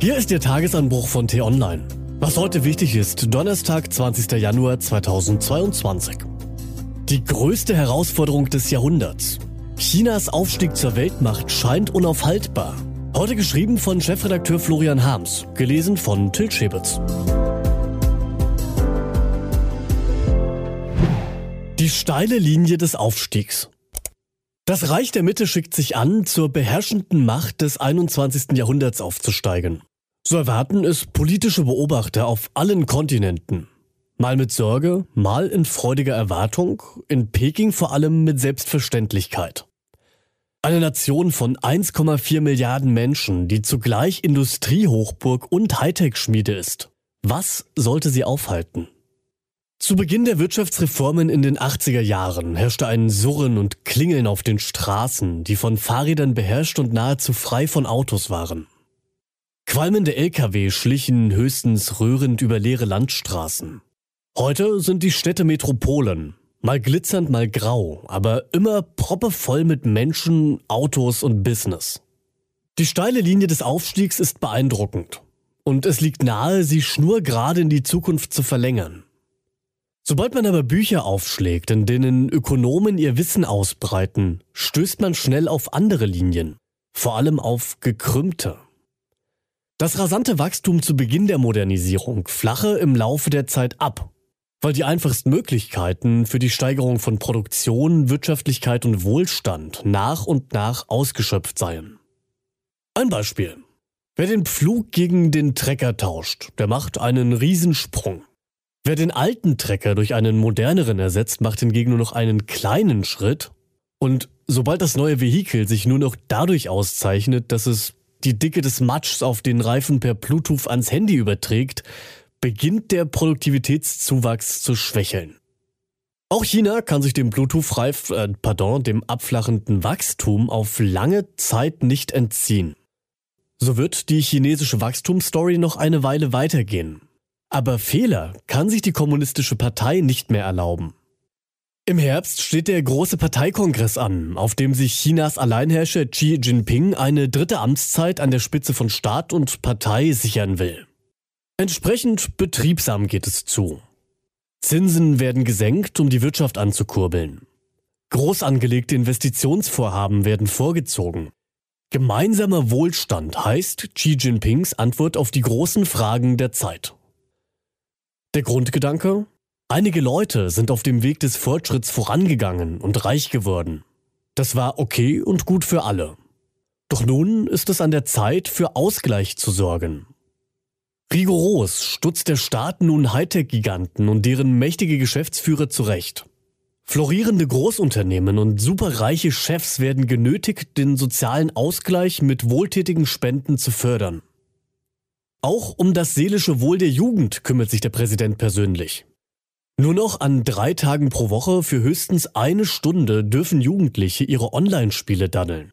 Hier ist der Tagesanbruch von T-Online. Was heute wichtig ist, Donnerstag, 20. Januar 2022. Die größte Herausforderung des Jahrhunderts. Chinas Aufstieg zur Weltmacht scheint unaufhaltbar. Heute geschrieben von Chefredakteur Florian Harms, gelesen von Til Schäbitz. Die steile Linie des Aufstiegs. Das Reich der Mitte schickt sich an, zur beherrschenden Macht des 21. Jahrhunderts aufzusteigen. So erwarten es politische Beobachter auf allen Kontinenten. Mal mit Sorge, mal in freudiger Erwartung, in Peking vor allem mit Selbstverständlichkeit. Eine Nation von 1,4 Milliarden Menschen, die zugleich Industriehochburg und Hightech-Schmiede ist. Was sollte sie aufhalten? Zu Beginn der Wirtschaftsreformen in den 80er Jahren herrschte ein Surren und Klingeln auf den Straßen, die von Fahrrädern beherrscht und nahezu frei von Autos waren. Qualmende Lkw schlichen höchstens rührend über leere Landstraßen. Heute sind die Städte Metropolen, mal glitzernd, mal grau, aber immer proppevoll mit Menschen, Autos und Business. Die steile Linie des Aufstiegs ist beeindruckend und es liegt nahe, sie schnurgerade in die Zukunft zu verlängern. Sobald man aber Bücher aufschlägt, in denen Ökonomen ihr Wissen ausbreiten, stößt man schnell auf andere Linien, vor allem auf gekrümmte. Das rasante Wachstum zu Beginn der Modernisierung flache im Laufe der Zeit ab, weil die einfachsten Möglichkeiten für die Steigerung von Produktion, Wirtschaftlichkeit und Wohlstand nach und nach ausgeschöpft seien. Ein Beispiel. Wer den Pflug gegen den Trecker tauscht, der macht einen Riesensprung. Wer den alten Trecker durch einen moderneren ersetzt, macht hingegen nur noch einen kleinen Schritt. Und sobald das neue Vehikel sich nur noch dadurch auszeichnet, dass es die Dicke des Matschs auf den Reifen per Bluetooth ans Handy überträgt, beginnt der Produktivitätszuwachs zu schwächeln. Auch China kann sich dem Bluetooth-Reif, äh, pardon, dem abflachenden Wachstum auf lange Zeit nicht entziehen. So wird die chinesische Wachstumsstory noch eine Weile weitergehen. Aber Fehler kann sich die Kommunistische Partei nicht mehr erlauben. Im Herbst steht der große Parteikongress an, auf dem sich Chinas Alleinherrscher Xi Jinping eine dritte Amtszeit an der Spitze von Staat und Partei sichern will. Entsprechend betriebsam geht es zu. Zinsen werden gesenkt, um die Wirtschaft anzukurbeln. Groß angelegte Investitionsvorhaben werden vorgezogen. Gemeinsamer Wohlstand heißt Xi Jinpings Antwort auf die großen Fragen der Zeit. Der Grundgedanke? Einige Leute sind auf dem Weg des Fortschritts vorangegangen und reich geworden. Das war okay und gut für alle. Doch nun ist es an der Zeit, für Ausgleich zu sorgen. Rigoros stutzt der Staat nun Hightech-Giganten und deren mächtige Geschäftsführer zurecht. Florierende Großunternehmen und superreiche Chefs werden genötigt, den sozialen Ausgleich mit wohltätigen Spenden zu fördern. Auch um das seelische Wohl der Jugend kümmert sich der Präsident persönlich. Nur noch an drei Tagen pro Woche für höchstens eine Stunde dürfen Jugendliche ihre Online-Spiele daddeln.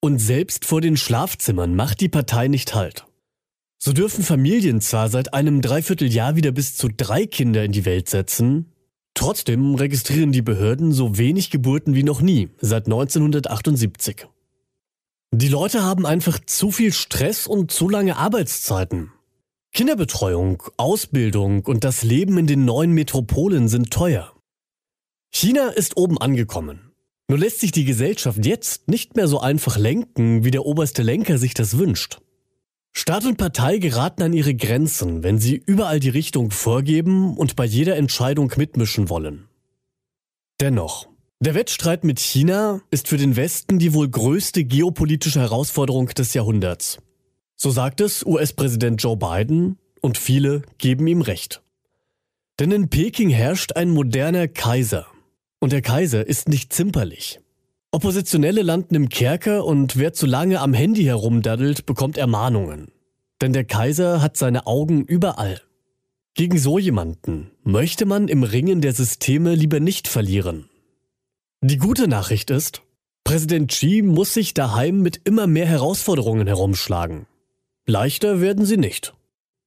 Und selbst vor den Schlafzimmern macht die Partei nicht Halt. So dürfen Familien zwar seit einem Dreivierteljahr wieder bis zu drei Kinder in die Welt setzen, trotzdem registrieren die Behörden so wenig Geburten wie noch nie seit 1978. Die Leute haben einfach zu viel Stress und zu lange Arbeitszeiten. Kinderbetreuung, Ausbildung und das Leben in den neuen Metropolen sind teuer. China ist oben angekommen. Nur lässt sich die Gesellschaft jetzt nicht mehr so einfach lenken, wie der oberste Lenker sich das wünscht. Staat und Partei geraten an ihre Grenzen, wenn sie überall die Richtung vorgeben und bei jeder Entscheidung mitmischen wollen. Dennoch, der Wettstreit mit China ist für den Westen die wohl größte geopolitische Herausforderung des Jahrhunderts. So sagt es US-Präsident Joe Biden und viele geben ihm recht. Denn in Peking herrscht ein moderner Kaiser. Und der Kaiser ist nicht zimperlich. Oppositionelle landen im Kerker und wer zu lange am Handy herumdaddelt, bekommt Ermahnungen. Denn der Kaiser hat seine Augen überall. Gegen so jemanden möchte man im Ringen der Systeme lieber nicht verlieren. Die gute Nachricht ist, Präsident Xi muss sich daheim mit immer mehr Herausforderungen herumschlagen. Leichter werden sie nicht.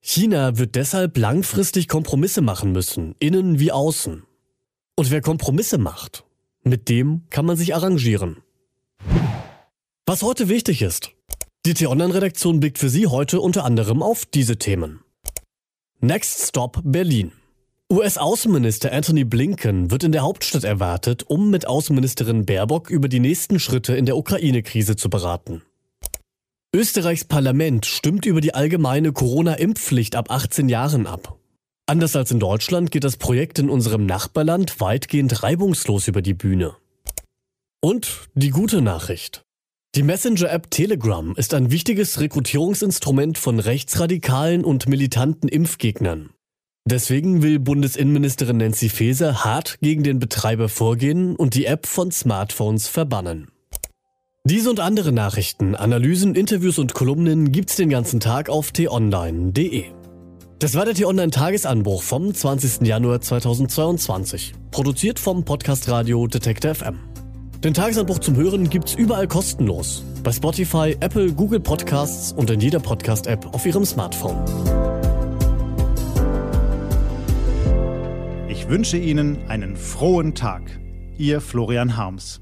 China wird deshalb langfristig Kompromisse machen müssen, innen wie außen. Und wer Kompromisse macht, mit dem kann man sich arrangieren. Was heute wichtig ist. Die T-Online-Redaktion blickt für Sie heute unter anderem auf diese Themen. Next Stop Berlin. US-Außenminister Anthony Blinken wird in der Hauptstadt erwartet, um mit Außenministerin Baerbock über die nächsten Schritte in der Ukraine-Krise zu beraten. Österreichs Parlament stimmt über die allgemeine Corona-Impfpflicht ab 18 Jahren ab. Anders als in Deutschland geht das Projekt in unserem Nachbarland weitgehend reibungslos über die Bühne. Und die gute Nachricht. Die Messenger-App Telegram ist ein wichtiges Rekrutierungsinstrument von rechtsradikalen und militanten Impfgegnern. Deswegen will Bundesinnenministerin Nancy Faeser hart gegen den Betreiber vorgehen und die App von Smartphones verbannen. Diese und andere Nachrichten, Analysen, Interviews und Kolumnen gibt's den ganzen Tag auf t-online.de. Das war der T-Online-Tagesanbruch vom 20. Januar 2022, produziert vom Podcast Radio Detektor FM. Den Tagesanbruch zum Hören gibt's überall kostenlos. Bei Spotify, Apple, Google Podcasts und in jeder Podcast-App auf Ihrem Smartphone. Ich wünsche Ihnen einen frohen Tag. Ihr Florian Harms.